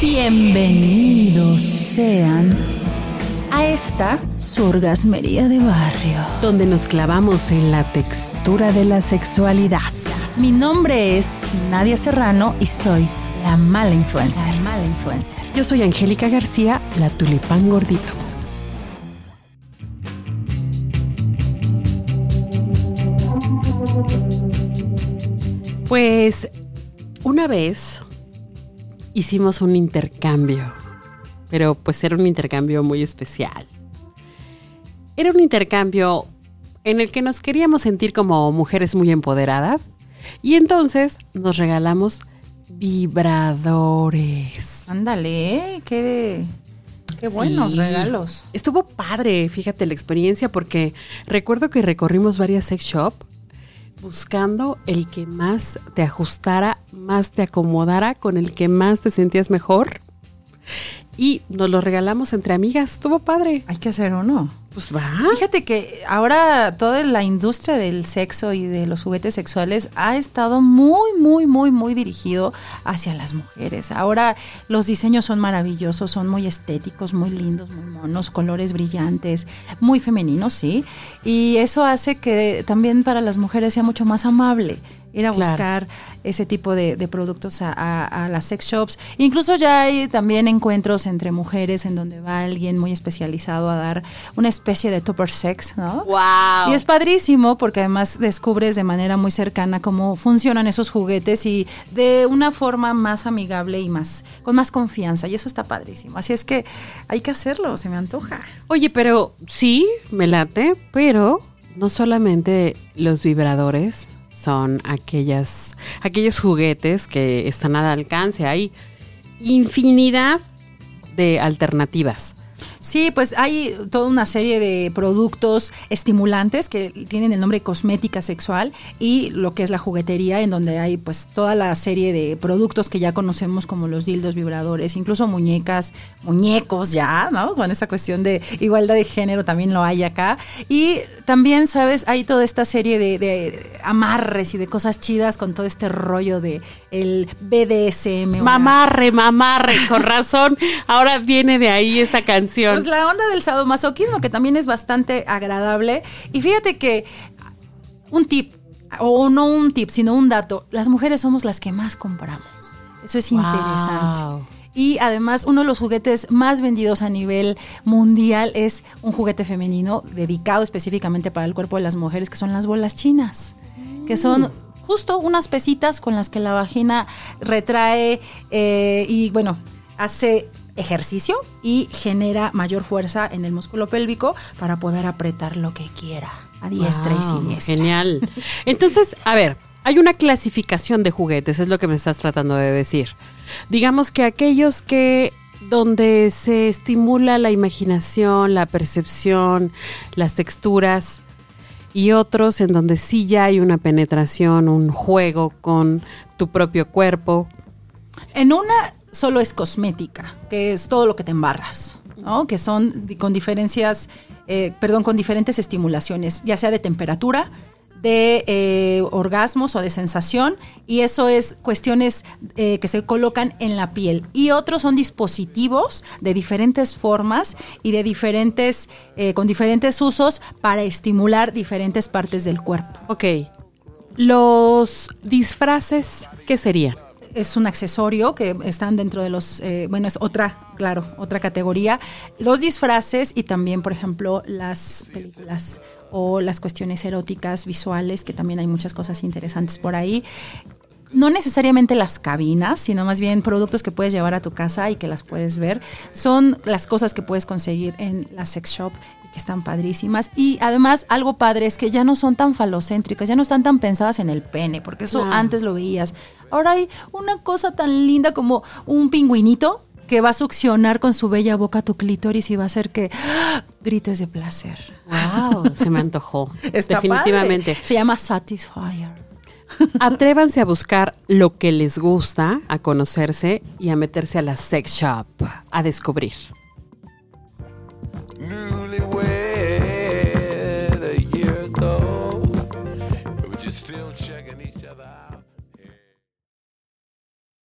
Bienvenidos sean a esta surgasmería de barrio. donde nos clavamos en la textura de la sexualidad. Mi nombre es Nadia Serrano y soy la mala influencer. La mala influencer. Yo soy Angélica García, la tulipán gordito. Pues una vez hicimos un intercambio, pero pues era un intercambio muy especial. Era un intercambio en el que nos queríamos sentir como mujeres muy empoderadas y entonces nos regalamos vibradores. Ándale, qué, qué buenos Sí. regalos. Estuvo padre, fíjate la experiencia, porque recuerdo que recorrimos varias sex shop buscando el que más te ajustara, más te acomodara, con el que más te sentías mejor. Y nos lo regalamos entre amigas, estuvo padre. Hay que hacer uno. Pues va. Fíjate que ahora toda la industria del sexo y de los juguetes sexuales ha estado muy, muy, muy, muy dirigido hacia las mujeres. Ahora los diseños son maravillosos, son muy estéticos, muy lindos, muy monos, colores brillantes, muy femeninos, sí. Y eso hace que también para las mujeres sea mucho más amable ir a Claro. buscar ese tipo de, de productos a, a- a las sex shops. Incluso ya hay también encuentros entre mujeres en donde va alguien muy especializado a dar una especie de topper sex, ¿no? Wow. Y es padrísimo porque además descubres de manera muy cercana cómo funcionan esos juguetes y de una forma más amigable y más con más confianza. Y eso está padrísimo. Así es que hay que hacerlo, se me antoja. Oye, pero sí, me late, pero no solamente los vibradores son aquellas, aquellos juguetes que están al alcance. Hay infinidad de alternativas. Sí, pues hay toda una serie de productos estimulantes que tienen el nombre cosmética sexual y lo que es la juguetería, en donde hay pues toda la serie de productos que ya conocemos como los dildos vibradores, incluso muñecas, muñecos ya, ¿no? Con esa cuestión de igualdad de género también lo hay acá. Y también, ¿sabes? Hay toda esta serie de, de amarres y de cosas chidas con todo este rollo de el BDSM. Mamarre, mamarre, con razón. Ahora viene de ahí esa canción. Pues la onda del sadomasoquismo, que también es bastante agradable. Y fíjate que un tip, o no un tip, sino un dato, las mujeres somos las que más compramos. Eso es Wow. interesante. Y además, uno de los juguetes más vendidos a nivel mundial es un juguete femenino dedicado específicamente para el cuerpo de las mujeres, que son las bolas chinas, que son justo unas pesitas con las que la vagina retrae eh, y, bueno, hace ejercicio y genera mayor fuerza en el músculo pélvico para poder apretar lo que quiera a diestra y siniestra. Genial. Entonces, a ver, hay una clasificación de juguetes, es lo que me estás tratando de decir. Digamos que aquellos que donde se estimula la imaginación, la percepción, las texturas y otros en donde sí ya hay una penetración, un juego con tu propio cuerpo. En una solo es cosmética, que es todo lo que te embarras, ¿no? Que son con diferencias, eh, perdón, con diferentes estimulaciones, ya sea de temperatura, de eh, orgasmos o de sensación, y eso es cuestiones eh, que se colocan en la piel. Y otros son dispositivos de diferentes formas y de diferentes, con diferentes usos para estimular diferentes partes del cuerpo. Ok. Los disfraces, ¿qué serían? Es un accesorio que están dentro de los, eh, bueno, es otra, claro, otra categoría. Los disfraces y también, por ejemplo, las películas o las cuestiones eróticas, visuales, que también hay muchas cosas interesantes por ahí. No necesariamente las cabinas, sino más bien productos que puedes llevar a tu casa y que las puedes ver. Son las cosas que puedes conseguir en la sex shop que están padrísimas. Y además, algo padre es que ya no son tan falocéntricas, ya no están tan pensadas en el pene, porque eso antes lo veías. Ahora hay una cosa tan linda como un pingüinito que va a succionar con su bella boca tu clítoris y va a hacer que ¡ah! grites de placer. Wow, se me antojó. Está Definitivamente. padre. Se llama Satisfyer. Atrévanse a buscar lo que les gusta, a conocerse y a meterse a la sex shop, a descubrir. still checking each other out.